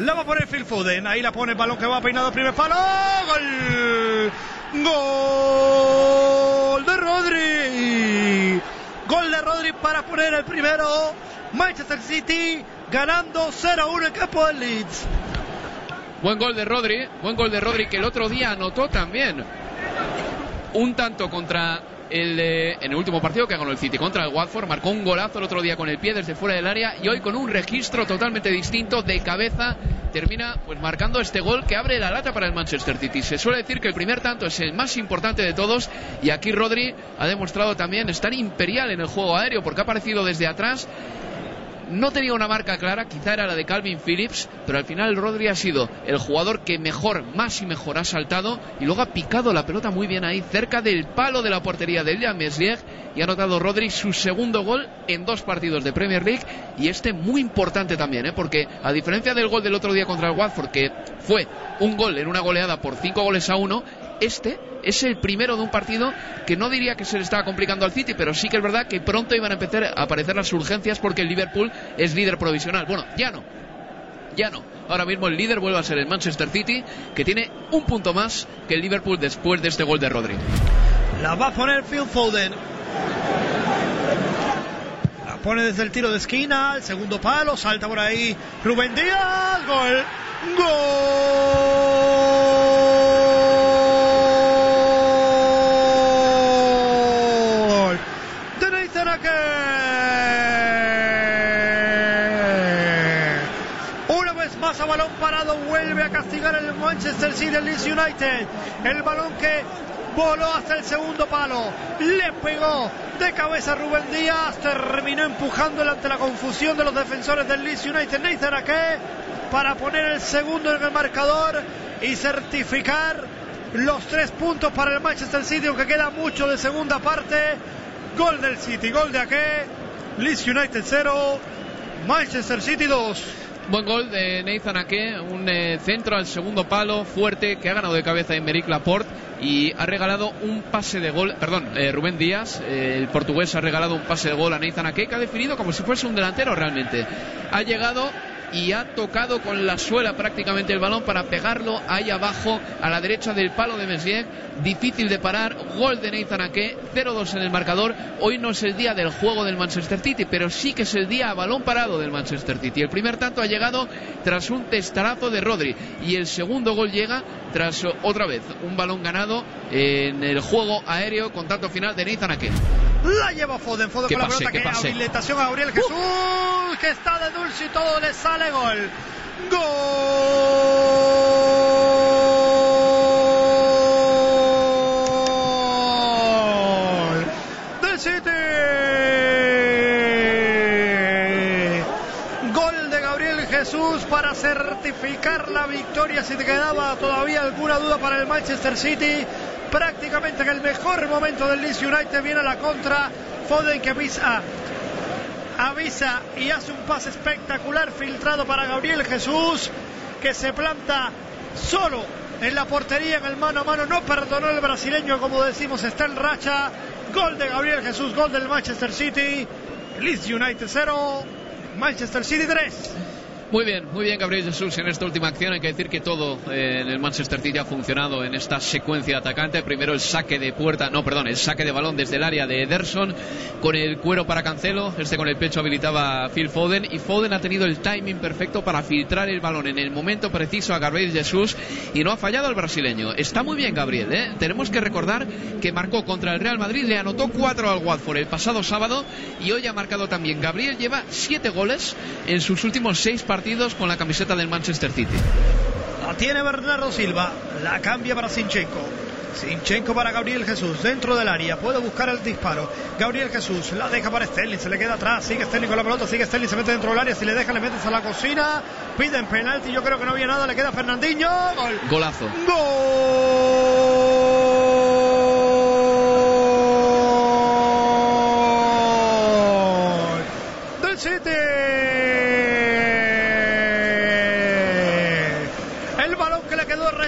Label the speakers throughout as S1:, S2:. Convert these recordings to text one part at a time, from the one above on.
S1: La va a poner Phil Foden. Ahí la pone el balón que va peinado primer palo. Gol. Gol de Rodri. Gol de Rodri para poner el primero. Manchester City ganando 0-1 en campo del Leeds.
S2: Buen gol de Rodri. Buen gol de Rodri que el otro día anotó también. Un tanto contra en el último partido que ganó el City contra el Watford. Marcó un golazo el otro día con el pie desde fuera del área y hoy con un registro totalmente distinto de cabeza termina pues marcando este gol que abre la lata para el Manchester City. Se suele decir que el primer tanto es el más importante de todos y aquí Rodri ha demostrado también estar imperial en el juego aéreo porque ha aparecido desde atrás no tenía una marca clara, quizá era la de Calvin Phillips, pero al final Rodri ha sido el jugador que mejor, más y mejor ha saltado y luego ha picado la pelota muy bien ahí, cerca del palo de la portería de Liam Meslier y ha anotado Rodri su segundo gol en dos partidos de Premier League y este muy importante también, ¿eh? porque a diferencia del gol del otro día contra el Watford, que fue un gol en una goleada por cinco goles a uno, este es el primero de un partido que no diría que se le estaba complicando al City, pero sí que es verdad que pronto iban a empezar a aparecer las urgencias porque el Liverpool es líder provisional. Bueno, ya no. Ya no. Ahora mismo el líder vuelve a ser el Manchester City, que tiene un punto más que el Liverpool después de este gol de Rodri.
S1: La va a poner Phil Foden. La pone desde el tiro de esquina, el segundo palo, salta por ahí Rubén Díaz, gol. Gol de Nathan Ake. Una vez más a balón vuelve a castigar el Manchester City el Leeds United. El balón que voló hasta el segundo palo, le pegó de cabeza Rubén Díaz, terminó empujándole ante la confusión de los defensores del Leeds United. Nathan Ake para poner el segundo en el marcador y certificar los tres puntos para el Manchester City, aunque queda mucho de segunda parte. Gol del City, gol de Ake, Leeds United 0, Manchester City 2.
S2: Buen gol de Nathan Ake, un eh, centro al segundo palo fuerte que ha ganado de cabeza Emerick Laporte y ha regalado un pase de gol, perdón, eh, Rubén Díaz, eh, el portugués ha regalado un pase de gol a Nathan Ake que ha definido como si fuese un delantero realmente. Ha llegado y ha tocado con la suela prácticamente el balón para pegarlo ahí abajo a la derecha del palo de Messier. Difícil de parar, gol de Nathan Ake, 0-2 en el marcador. Hoy no es el día del juego del Manchester City, pero sí que es el día a balón parado del Manchester City. El primer tanto ha llegado tras un testarazo de Rodri y el segundo gol llega tras otra vez un balón ganado en el juego aéreo con tanto final de Nathan Ake.
S1: La lleva Foden, Foden
S2: ¿Qué
S1: con la pelota que
S2: pase?
S1: habilitación a Gabriel Jesús, que está de dulce y todo le sale gol. Gol del City. Gol de Gabriel Jesús para certificar la victoria. Si te quedaba todavía alguna duda para el Manchester City, prácticamente en el mejor momento del Leeds United viene a la contra. Foden que avisa, y hace un pase espectacular filtrado para Gabriel Jesús que se planta solo en la portería en el mano a mano. No perdonó el brasileño, como decimos, está en racha. Gol de Gabriel Jesús, gol del Manchester City. Leeds United 0, Manchester City 3.
S2: Muy bien, muy bien Gabriel Jesús en esta última acción. Hay que decir que todo eh, en el Manchester City ha funcionado en esta secuencia atacante. Primero el saque de puerta, no, perdón, el saque de balón desde el área de Ederson con el cuero para Cancelo. Este con el pecho habilitaba Phil Foden y Foden ha tenido el timing perfecto para filtrar el balón en el momento preciso a Gabriel Jesús y no ha fallado al brasileño. Está muy bien Gabriel, ¿eh? Tenemos que recordar que marcó contra el Real Madrid, le anotó cuatro al Watford el pasado sábado y hoy ha marcado también. Gabriel lleva siete goles en sus últimos seis partidos con la camiseta del Manchester City.
S1: La tiene Bernardo Silva, la cambia para Sinchenko. Sinchenko para Gabriel Jesús, dentro del área, puede buscar el disparo. Gabriel Jesús la deja para Sterling, se le queda atrás, sigue Sterling con la pelota, sigue Sterling, se mete dentro del área, si le deja le metes a la cocina, piden penalti, yo creo que no había nada, le queda Fernandinho, gol.
S2: Golazo.
S1: Gol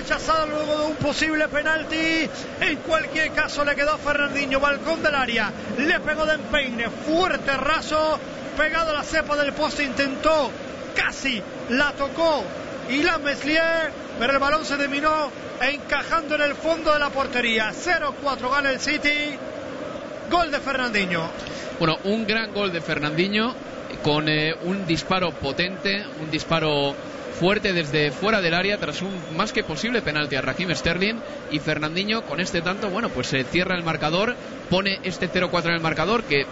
S1: rechazada luego de un posible penalti. En cualquier caso le quedó Fernandinho, balcón del área, le pegó de empeine, fuerte raso, pegado a la cepa del poste, intentó, casi la tocó y la Meslier, pero el balón se terminó encajando en el fondo de la portería. 0-4 gana el City. Gol de Fernandinho.
S2: Bueno, un gran gol de Fernandinho con eh, un disparo potente, un disparo fuerte desde fuera del área tras un más que posible penalti a Raheem Sterling y Fernandinho con este tanto, bueno, pues se cierra el marcador, pone este 0-4 en el marcador que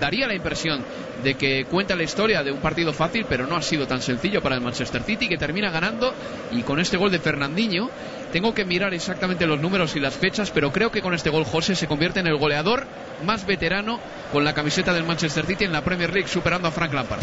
S2: daría la impresión de que cuenta la historia de un partido fácil, pero no ha sido tan sencillo para el Manchester City, que termina ganando y con este gol de Fernandinho, tengo que mirar exactamente los números y las fechas, pero creo que con este gol José se convierte en el goleador más veterano con la camiseta del Manchester City en la Premier League, superando a Frank Lampard.